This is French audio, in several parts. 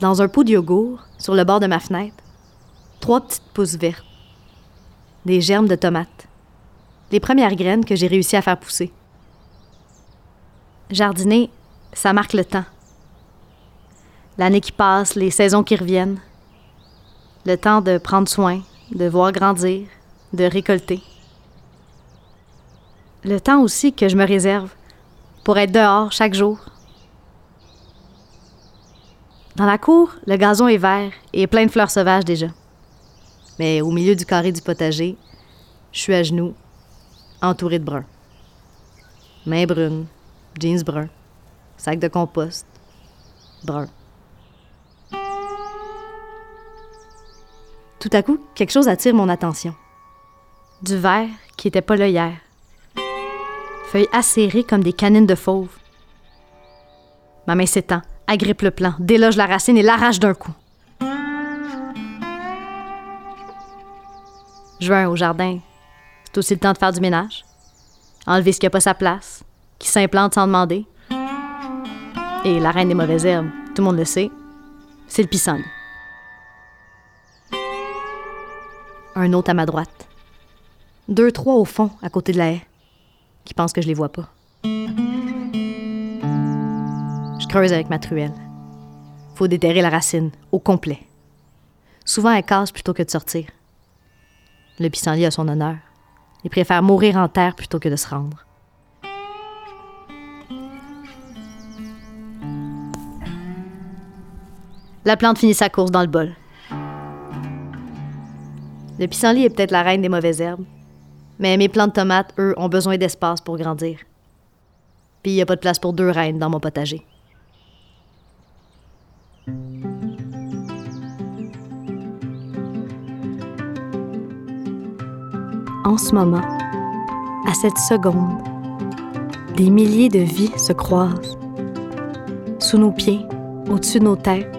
dans un pot de yogourt, sur le bord de ma fenêtre, trois petites pousses vertes, des germes de tomates, les premières graines que j'ai réussi à faire pousser. Jardiner, ça marque le temps. L'année qui passe, les saisons qui reviennent, le temps de prendre soin, de voir grandir, de récolter. Le temps aussi que je me réserve pour être dehors chaque jour. Dans la cour, le gazon est vert et plein de fleurs sauvages déjà. Mais au milieu du carré du potager, je suis à genoux, entouré de brun. Mains brunes, jeans bruns, sac de compost, brun. Tout à coup, quelque chose attire mon attention. Du vert qui était pas là hier. Feuilles acérées comme des canines de fauve. Ma main s'étend, agrippe le plant, déloge la racine et l'arrache d'un coup. Juin au jardin, c'est aussi le temps de faire du ménage. Enlever ce qui n'a pas sa place, qui s'implante sans demander. Et la reine des mauvaises herbes, tout le monde le sait, c'est le pissenlit. Un autre à ma droite. Deux, trois au fond, à côté de la haie, qui pensent que je les vois pas. Creuse avec ma truelle. Faut déterrer la racine, au complet. Souvent, elle casse plutôt que de sortir. Le pissenlit a son honneur. Il préfère mourir en terre plutôt que de se rendre. La plante finit sa course dans le bol. Le pissenlit est peut-être la reine des mauvaises herbes, mais mes plantes de tomates, eux, ont besoin d'espace pour grandir. Puis il n'y a pas de place pour deux reines dans mon potager. En ce moment, à cette seconde, des milliers de vies se croisent. Sous nos pieds, au-dessus de nos têtes,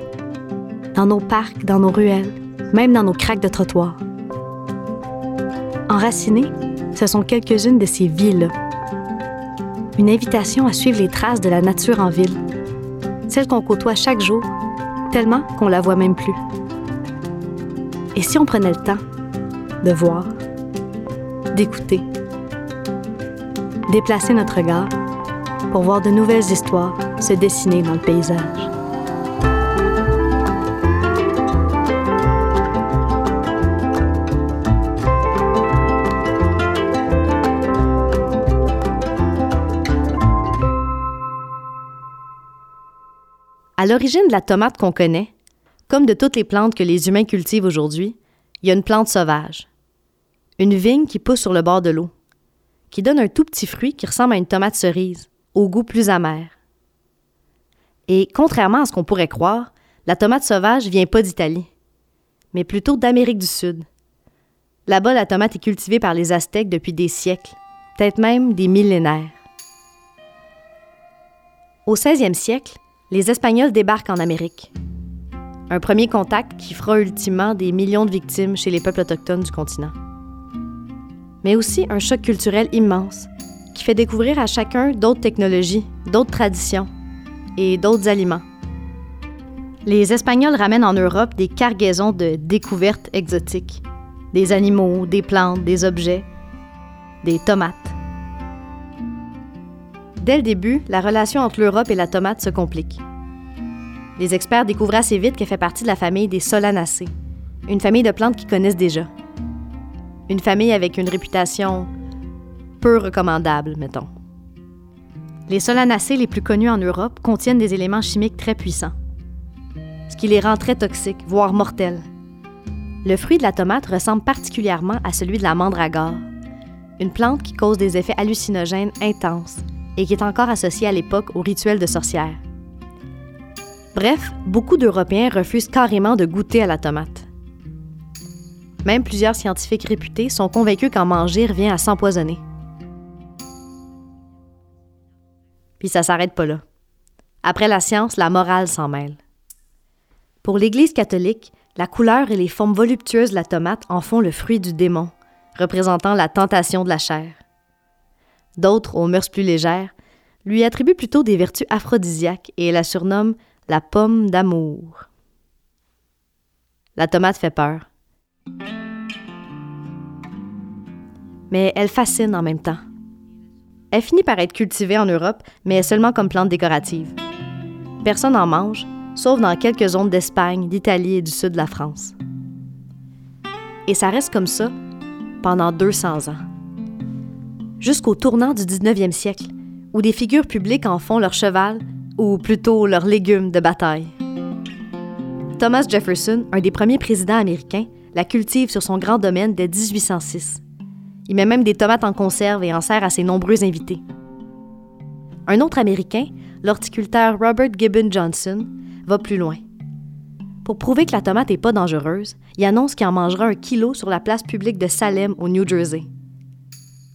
dans nos parcs, dans nos ruelles, même dans nos craques de trottoir. Enracinées, ce sont quelques-unes de ces vies-là. Une invitation à suivre les traces de la nature en ville, celle qu'on côtoie chaque jour, tellement qu'on la voit même plus. Et si on prenait le temps de voir, d'écouter, déplacer notre regard pour voir de nouvelles histoires se dessiner dans le paysage. À l'origine de la tomate qu'on connaît, comme de toutes les plantes que les humains cultivent aujourd'hui, il y a une plante sauvage. Une vigne qui pousse sur le bord de l'eau, qui donne un tout petit fruit qui ressemble à une tomate cerise, au goût plus amer. Et contrairement à ce qu'on pourrait croire, la tomate sauvage vient pas d'Italie, mais plutôt d'Amérique du Sud. Là-bas, la tomate est cultivée par les Aztèques depuis des siècles, peut-être même des millénaires. Au 16e siècle, les Espagnols débarquent en Amérique. Un premier contact qui fera ultimement des millions de victimes chez les peuples autochtones du continent. Mais aussi un choc culturel immense qui fait découvrir à chacun d'autres technologies, d'autres traditions et d'autres aliments. Les Espagnols ramènent en Europe des cargaisons de découvertes exotiques, des animaux, des plantes, des objets, des tomates. Dès le début, la relation entre l'Europe et la tomate se complique. Les experts découvrent assez vite qu'elle fait partie de la famille des Solanacées, une famille de plantes qu'ils connaissent déjà. Une famille avec une réputation peu recommandable, mettons. Les Solanacées les plus connus en Europe contiennent des éléments chimiques très puissants, ce qui les rend très toxiques, voire mortels. Le fruit de la tomate ressemble particulièrement à celui de la mandragore, une plante qui cause des effets hallucinogènes intenses et qui est encore associée à l'époque au rituel de sorcière. Bref, beaucoup d'Européens refusent carrément de goûter à la tomate. Même plusieurs scientifiques réputés sont convaincus qu'en manger revient à s'empoisonner. Puis ça s'arrête pas là. Après la science, la morale s'en mêle. Pour l'Église catholique, la couleur et les formes voluptueuses de la tomate en font le fruit du démon, représentant la tentation de la chair. D'autres, aux mœurs plus légères, lui attribuent plutôt des vertus aphrodisiaques et la surnomment la pomme d'amour. La tomate fait peur. Mais elle fascine en même temps. Elle finit par être cultivée en Europe, mais seulement comme plante décorative. Personne n'en mange, sauf dans quelques zones d'Espagne, d'Italie et du sud de la France. Et ça reste comme ça pendant 200 ans. Jusqu'au tournant du 19e siècle, où des figures publiques en font leur cheval, ou plutôt leur légume de bataille. Thomas Jefferson, un des premiers présidents américains, la cultive sur son grand domaine dès 1806. Il met même des tomates en conserve et en sert à ses nombreux invités. Un autre Américain, l'horticulteur Robert Gibbon Johnson, va plus loin. Pour prouver que la tomate n'est pas dangereuse, il annonce qu'il en mangera un kilo sur la place publique de Salem, au New Jersey.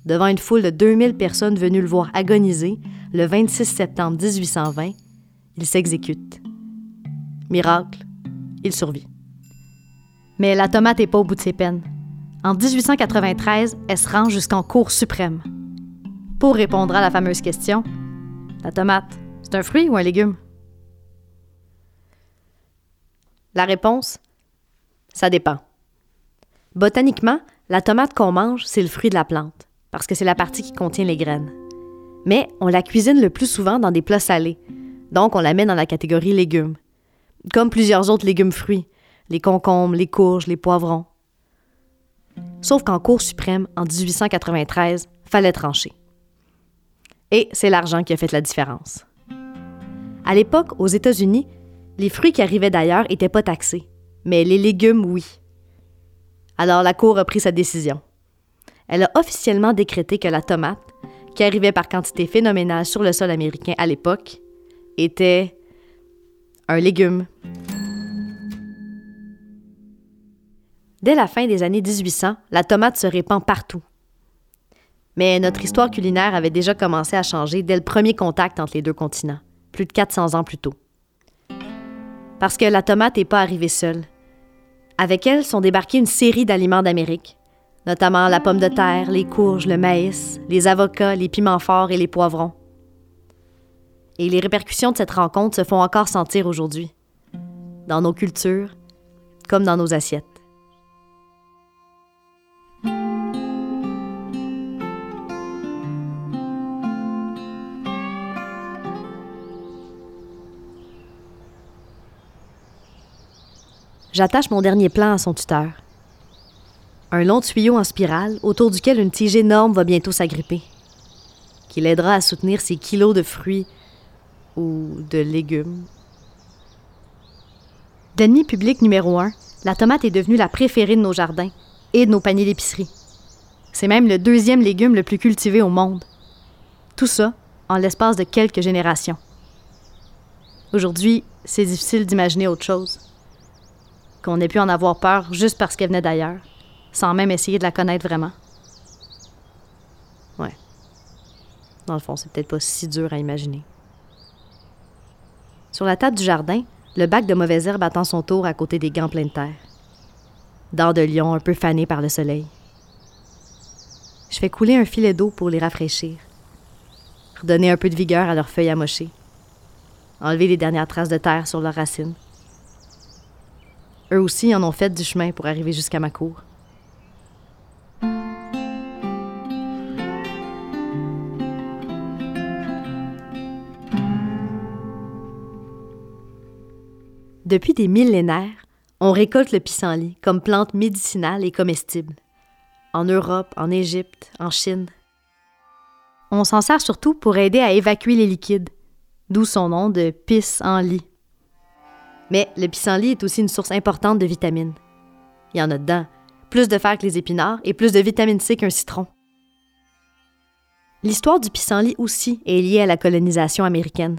Devant une foule de 2000 personnes venues le voir agoniser, le 26 septembre 1820, il s'exécute. Miracle, il survit. Mais la tomate n'est pas au bout de ses peines. En 1893, elle se rend jusqu'en Cour suprême. Pour répondre à la fameuse question, la tomate, c'est un fruit ou un légume? La réponse, ça dépend. Botaniquement, la tomate qu'on mange, c'est le fruit de la plante, parce que c'est la partie qui contient les graines. Mais on la cuisine le plus souvent dans des plats salés, donc on la met dans la catégorie légumes, comme plusieurs autres légumes fruits, les concombres, les courges, les poivrons. Sauf qu'en Cour suprême, en 1893, fallait trancher. Et c'est l'argent qui a fait la différence. À l'époque, aux États-Unis, les fruits qui arrivaient d'ailleurs n'étaient pas taxés, mais les légumes, oui. Alors la Cour a pris sa décision. Elle a officiellement décrété que la tomate, qui arrivait par quantité phénoménale sur le sol américain à l'époque, était un légume. Dès la fin des années 1800, la tomate se répand partout. Mais notre histoire culinaire avait déjà commencé à changer dès le premier contact entre les deux continents, plus de 400 ans plus tôt. Parce que la tomate n'est pas arrivée seule. Avec elle sont débarqués une série d'aliments d'Amérique, notamment la pomme de terre, les courges, le maïs, les avocats, les piments forts et les poivrons. Et les répercussions de cette rencontre se font encore sentir aujourd'hui, dans nos cultures comme dans nos assiettes. J'attache mon dernier plan à son tuteur. Un long tuyau en spirale autour duquel une tige énorme va bientôt s'agripper, qui l'aidera à soutenir ses kilos de fruits ou de légumes. D'ennemi public numéro un, la tomate est devenue la préférée de nos jardins et de nos paniers d'épicerie. C'est même le deuxième légume le plus cultivé au monde. Tout ça en l'espace de quelques générations. Aujourd'hui, c'est difficile d'imaginer autre chose qu'on ait pu en avoir peur juste parce qu'elle venait d'ailleurs, sans même essayer de la connaître vraiment. Ouais. Dans le fond, c'est peut-être pas si dur à imaginer. Sur la table du jardin, le bac de mauvaises herbes attend son tour à côté des gants pleins de terre. Dents de lion un peu fanées par le soleil. Je fais couler un filet d'eau pour les rafraîchir. Redonner un peu de vigueur à leurs feuilles amochées. Enlever les dernières traces de terre sur leurs racines. Eux aussi en ont fait du chemin pour arriver jusqu'à ma cour. Depuis des millénaires, on récolte le pissenlit comme plante médicinale et comestible. En Europe, en Égypte, en Chine. On s'en sert surtout pour aider à évacuer les liquides, d'où son nom de pisse en lit. Mais le pissenlit est aussi une source importante de vitamines. Il y en a dedans, plus de fer que les épinards et plus de vitamine C qu'un citron. L'histoire du pissenlit aussi est liée à la colonisation américaine.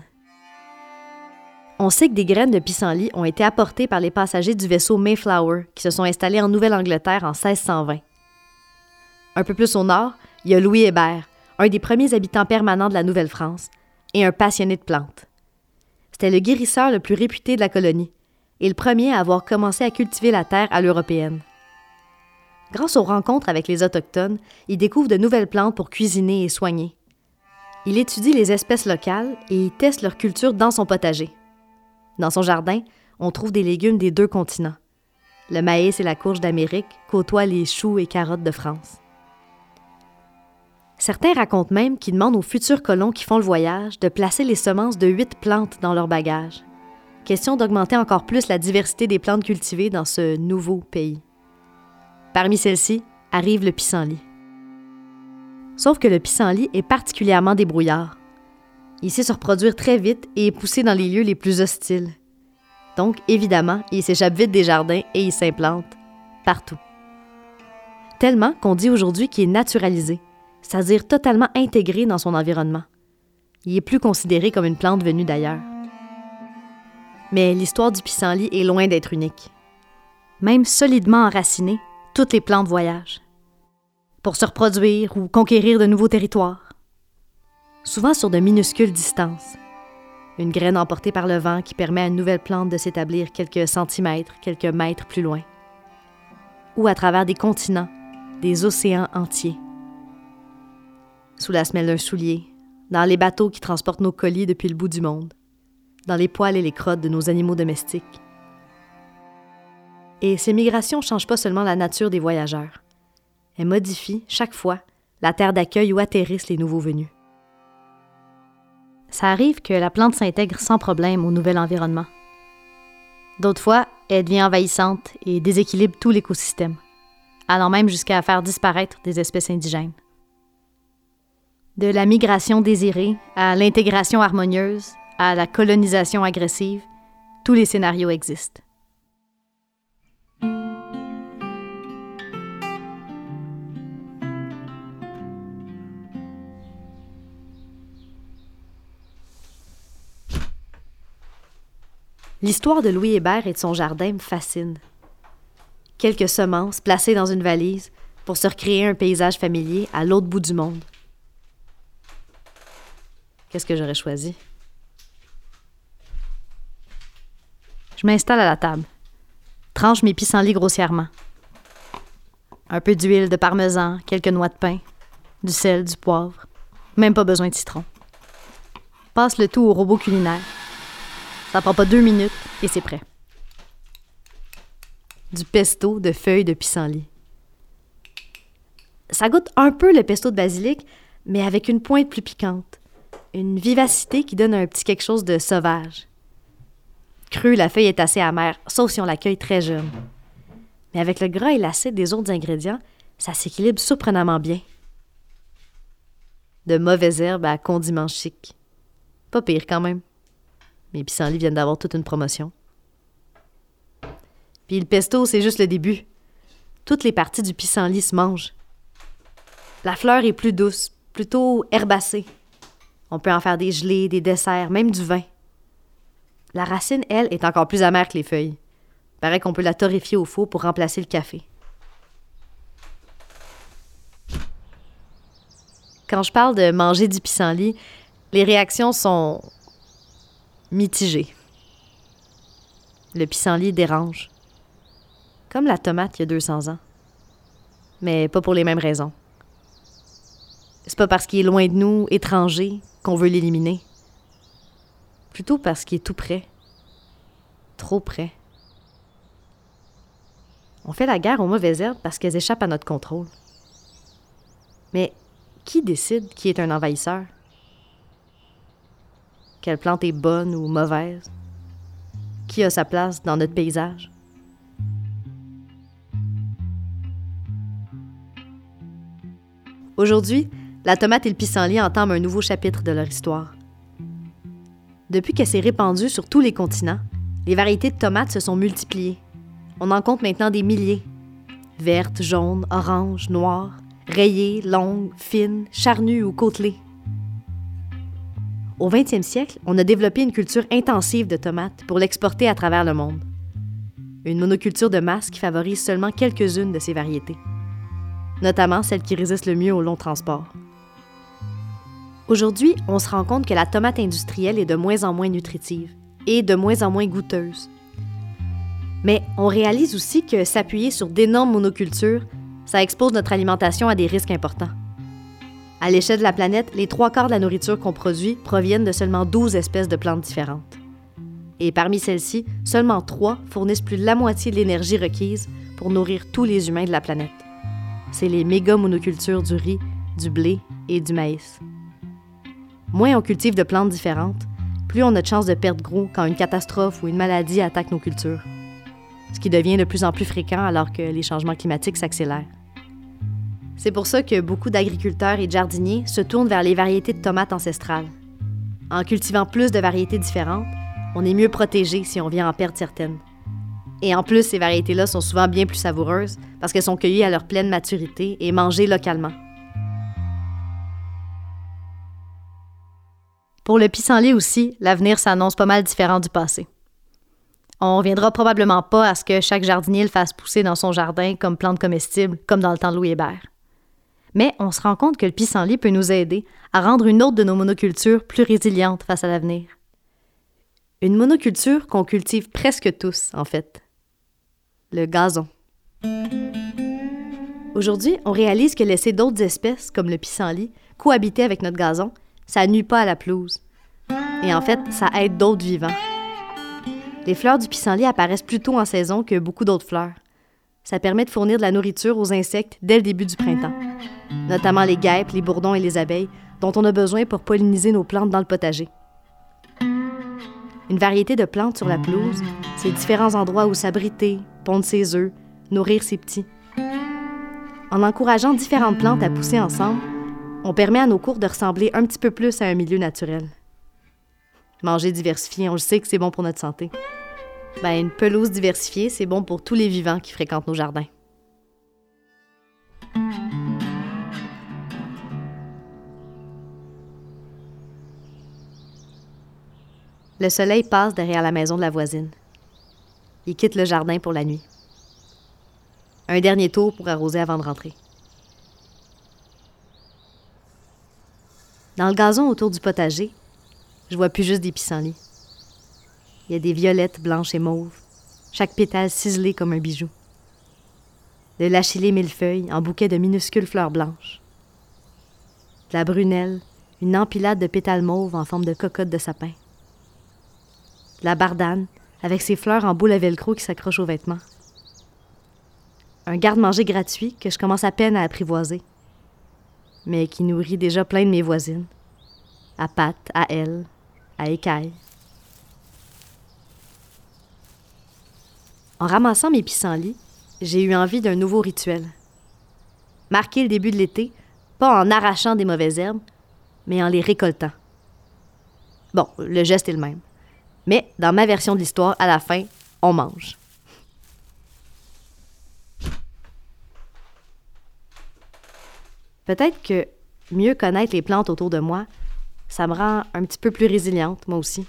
On sait que des graines de pissenlit ont été apportées par les passagers du vaisseau Mayflower qui se sont installés en Nouvelle-Angleterre en 1620. Un peu plus au nord, il y a Louis Hébert, un des premiers habitants permanents de la Nouvelle-France et un passionné de plantes. C'était le guérisseur le plus réputé de la colonie et le premier à avoir commencé à cultiver la terre à l'européenne. Grâce aux rencontres avec les Autochtones, il découvre de nouvelles plantes pour cuisiner et soigner. Il étudie les espèces locales et teste leur culture dans son potager. Dans son jardin, on trouve des légumes des deux continents le maïs et la courge d'Amérique côtoient les choux et carottes de France. Certains racontent même qu'ils demandent aux futurs colons qui font le voyage de placer les semences de huit plantes dans leur bagage. Question d'augmenter encore plus la diversité des plantes cultivées dans ce nouveau pays. Parmi celles-ci arrive le pissenlit. Sauf que le pissenlit est particulièrement débrouillard. Il sait se reproduire très vite et est poussé dans les lieux les plus hostiles. Donc, évidemment, il s'échappe vite des jardins et il s'implante partout. Tellement qu'on dit aujourd'hui qu'il est naturalisé, c'est-à-dire totalement intégré dans son environnement. Il est plus considéré comme une plante venue d'ailleurs. Mais l'histoire du pissenlit est loin d'être unique. Même solidement enracinée, toutes les plantes voyagent. Pour se reproduire ou conquérir de nouveaux territoires. Souvent sur de minuscules distances. Une graine emportée par le vent qui permet à une nouvelle plante de s'établir quelques centimètres, quelques mètres plus loin. Ou à travers des continents, des océans entiers. Sous la semelle d'un soulier, dans les bateaux qui transportent nos colis depuis le bout du monde, dans les poils et les crottes de nos animaux domestiques. Et ces migrations ne changent pas seulement la nature des voyageurs. Elles modifient, chaque fois, la terre d'accueil où atterrissent les nouveaux venus. Ça arrive que la plante s'intègre sans problème au nouvel environnement. D'autres fois, elle devient envahissante et déséquilibre tout l'écosystème, allant même jusqu'à faire disparaître des espèces indigènes. De la migration désirée à l'intégration harmonieuse, à la colonisation agressive, tous les scénarios existent. L'histoire de Louis Hébert et de son jardin me fascine. Quelques semences placées dans une valise pour se recréer un paysage familier à l'autre bout du monde. Qu'est-ce que j'aurais choisi? Je m'installe à la table. Tranche mes pissenlits grossièrement. Un peu d'huile de parmesan, quelques noix de pain, du sel, du poivre. Même pas besoin de citron. Passe le tout au robot culinaire. Ça prend pas deux minutes et c'est prêt. Du pesto de feuilles de pissenlit. Ça goûte un peu le pesto de basilic, mais avec une pointe plus piquante. Une vivacité qui donne un petit quelque chose de sauvage. Cru, la feuille est assez amère, sauf si on l'accueille très jeune. Mais avec le gras et l'acide des autres ingrédients, ça s'équilibre surprenamment bien. De mauvaises herbes à condiments chics. Pas pire quand même. Mes pissenlits viennent d'avoir toute une promotion. Puis le pesto, c'est juste le début. Toutes les parties du pissenlit se mangent. La fleur est plus douce, plutôt herbacée. On peut en faire des gelées, des desserts, même du vin. La racine, elle, est encore plus amère que les feuilles. Paraît qu'on peut la torréfier au four pour remplacer le café. Quand je parle de manger du pissenlit, les réactions sont mitigé. Le pissenlit dérange. Comme la tomate il y a 200 ans. Mais pas pour les mêmes raisons. C'est pas parce qu'il est loin de nous, étranger, qu'on veut l'éliminer. Plutôt parce qu'il est tout près. Trop près. On fait la guerre aux mauvaises herbes parce qu'elles échappent à notre contrôle. Mais qui décide qui est un envahisseur? Quelle plante est bonne ou mauvaise? Qui a sa place dans notre paysage? Aujourd'hui, la tomate et le pissenlit entament un nouveau chapitre de leur histoire. Depuis qu'elle s'est répandue sur tous les continents, les variétés de tomates se sont multipliées. On en compte maintenant des milliers. Vertes, jaunes, oranges, noires, rayées, longues, fines, charnues ou côtelées. Au 20e siècle, on a développé une culture intensive de tomates pour l'exporter à travers le monde. Une monoculture de masse qui favorise seulement quelques-unes de ces variétés, notamment celles qui résistent le mieux au long transport. Aujourd'hui, on se rend compte que la tomate industrielle est de moins en moins nutritive et de moins en moins goûteuse. Mais on réalise aussi que s'appuyer sur d'énormes monocultures, ça expose notre alimentation à des risques importants. À l'échelle de la planète, les trois quarts de la nourriture qu'on produit proviennent de seulement 12 espèces de plantes différentes. Et parmi celles-ci, seulement trois fournissent plus de la moitié de l'énergie requise pour nourrir tous les humains de la planète. C'est les méga monocultures du riz, du blé et du maïs. Moins on cultive de plantes différentes, plus on a de chances de perdre gros quand une catastrophe ou une maladie attaque nos cultures. Ce qui devient de plus en plus fréquent alors que les changements climatiques s'accélèrent. C'est pour ça que beaucoup d'agriculteurs et de jardiniers se tournent vers les variétés de tomates ancestrales. En cultivant plus de variétés différentes, on est mieux protégé si on vient en perdre certaines. Et en plus, ces variétés-là sont souvent bien plus savoureuses parce qu'elles sont cueillies à leur pleine maturité et mangées localement. Pour le pissenlit aussi, l'avenir s'annonce pas mal différent du passé. On reviendra probablement pas à ce que chaque jardinier le fasse pousser dans son jardin comme plante comestible, comme dans le temps de Louis Hébert. Mais on se rend compte que le pissenlit peut nous aider à rendre une autre de nos monocultures plus résiliente face à l'avenir. Une monoculture qu'on cultive presque tous, en fait. Le gazon. Aujourd'hui, on réalise que laisser d'autres espèces, comme le pissenlit, cohabiter avec notre gazon, ça nuit pas à la pelouse. Et en fait, ça aide d'autres vivants. Les fleurs du pissenlit apparaissent plus tôt en saison que beaucoup d'autres fleurs. Ça permet de fournir de la nourriture aux insectes dès le début du printemps, notamment les guêpes, les bourdons et les abeilles, dont on a besoin pour polliniser nos plantes dans le potager. Une variété de plantes sur la pelouse, c'est différents endroits où s'abriter, pondre ses œufs, nourrir ses petits. En encourageant différentes plantes à pousser ensemble, on permet à nos cours de ressembler un petit peu plus à un milieu naturel. Manger diversifié, on le sait que c'est bon pour notre santé. Ben, une pelouse diversifiée, c'est bon pour tous les vivants qui fréquentent nos jardins. Le soleil passe derrière la maison de la voisine. Il quitte le jardin pour la nuit. Un dernier tour pour arroser avant de rentrer. Dans le gazon autour du potager, je vois plus juste des pissenlits. Il y a des violettes blanches et mauves, chaque pétale ciselé comme un bijou. De l'achillée millefeuille en bouquet de minuscules fleurs blanches. La brunelle, une empilade de pétales mauves en forme de cocotte de sapin la bardane, avec ses fleurs en boule à velcro qui s'accrochent aux vêtements. Un garde-manger gratuit que je commence à peine à apprivoiser, mais qui nourrit déjà plein de mes voisines. À Pat, à elle, à Écaille. En ramassant mes pissenlits, j'ai eu envie d'un nouveau rituel. Marquer le début de l'été, pas en arrachant des mauvaises herbes, mais en les récoltant. Bon, le geste est le même. Mais dans ma version de l'histoire, à la fin, on mange. Peut-être que mieux connaître les plantes autour de moi, ça me rend un petit peu plus résiliente, moi aussi.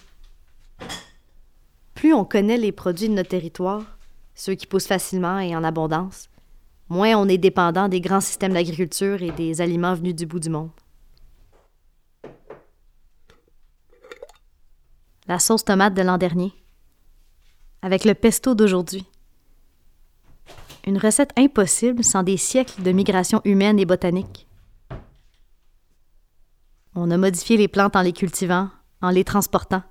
Plus on connaît les produits de notre territoire, ceux qui poussent facilement et en abondance, moins on est dépendant des grands systèmes d'agriculture et des aliments venus du bout du monde. la sauce tomate de l'an dernier, avec le pesto d'aujourd'hui. Une recette impossible sans des siècles de migration humaine et botanique. On a modifié les plantes en les cultivant, en les transportant.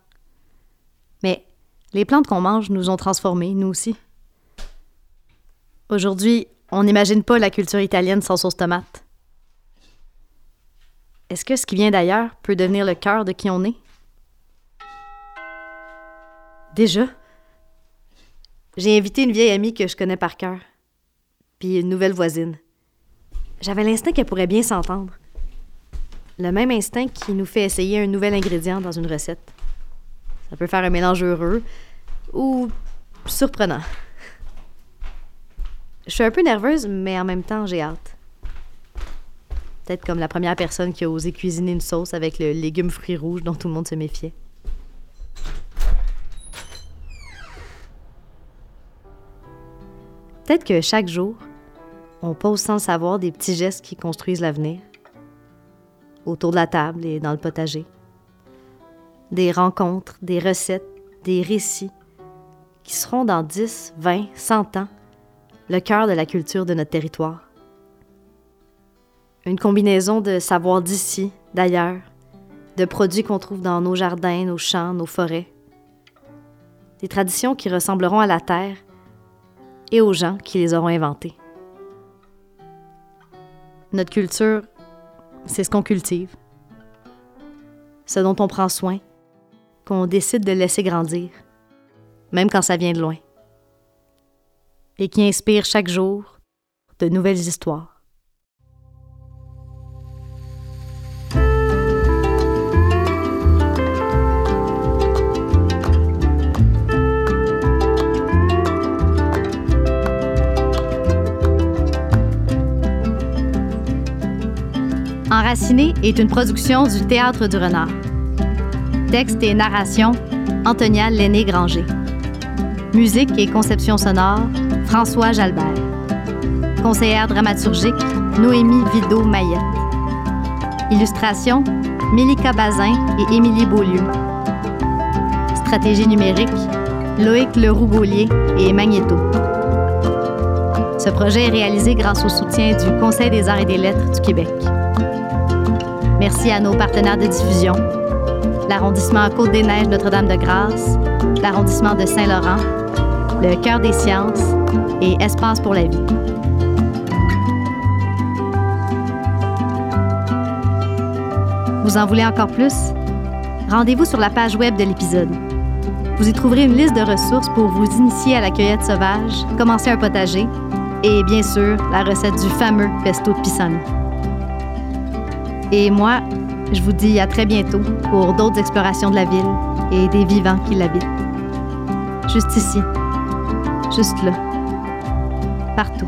Mais les plantes qu'on mange nous ont transformés, nous aussi. Aujourd'hui, on n'imagine pas la culture italienne sans sauce tomate. Est-ce que ce qui vient d'ailleurs peut devenir le cœur de qui on est? Déjà? J'ai invité une vieille amie que je connais par cœur, puis une nouvelle voisine. J'avais l'instinct qu'elle pourrait bien s'entendre. Le même instinct qui nous fait essayer un nouvel ingrédient dans une recette. Ça peut faire un mélange heureux ou surprenant. Je suis un peu nerveuse, mais en même temps, j'ai hâte. Peut-être comme la première personne qui a osé cuisiner une sauce avec le légume fruit rouge dont tout le monde se méfiait. Peut-être que chaque jour, on pose sans savoir des petits gestes qui construisent l'avenir. Autour de la table et dans le potager. Des rencontres, des recettes, des récits qui seront dans 10, 20, 100 ans le cœur de la culture de notre territoire. Une combinaison de savoirs d'ici, d'ailleurs, de produits qu'on trouve dans nos jardins, nos champs, nos forêts. des traditions qui ressembleront à la terre et aux gens qui les auront inventées. Notre culture, c'est ce qu'on cultive, ce dont on prend soin, qu'on décide de laisser grandir, même quand ça vient de loin, et qui inspire chaque jour de nouvelles histoires. Enraciné est une production du Théâtre du Renard. Texte et narration, Antonia Lenné-Granger. Musique et conception sonore, François Jalbert. Conseillère dramaturgique, Noémie Vido-Mayette. Illustration, Mélika Bazin et Émilie Beaulieu. Stratégie numérique, Loïc Leroux-Beaulier et Magnéto. Ce projet est réalisé grâce au soutien du Conseil des arts et des lettres du Québec. Merci à nos partenaires de diffusion, l'arrondissement Côte-des-Neiges Notre-Dame-de-Grâce, l'arrondissement de Saint-Laurent, le Cœur des sciences et Espace pour la vie. Vous en voulez encore plus? Rendez-vous sur la page web de l'épisode. Vous y trouverez une liste de ressources pour vous initier à la cueillette sauvage, commencer un potager et bien sûr la recette du fameux pesto de pissenlit. Et moi, je vous dis à très bientôt pour d'autres explorations de la ville et des vivants qui l'habitent. Juste ici, juste là, partout.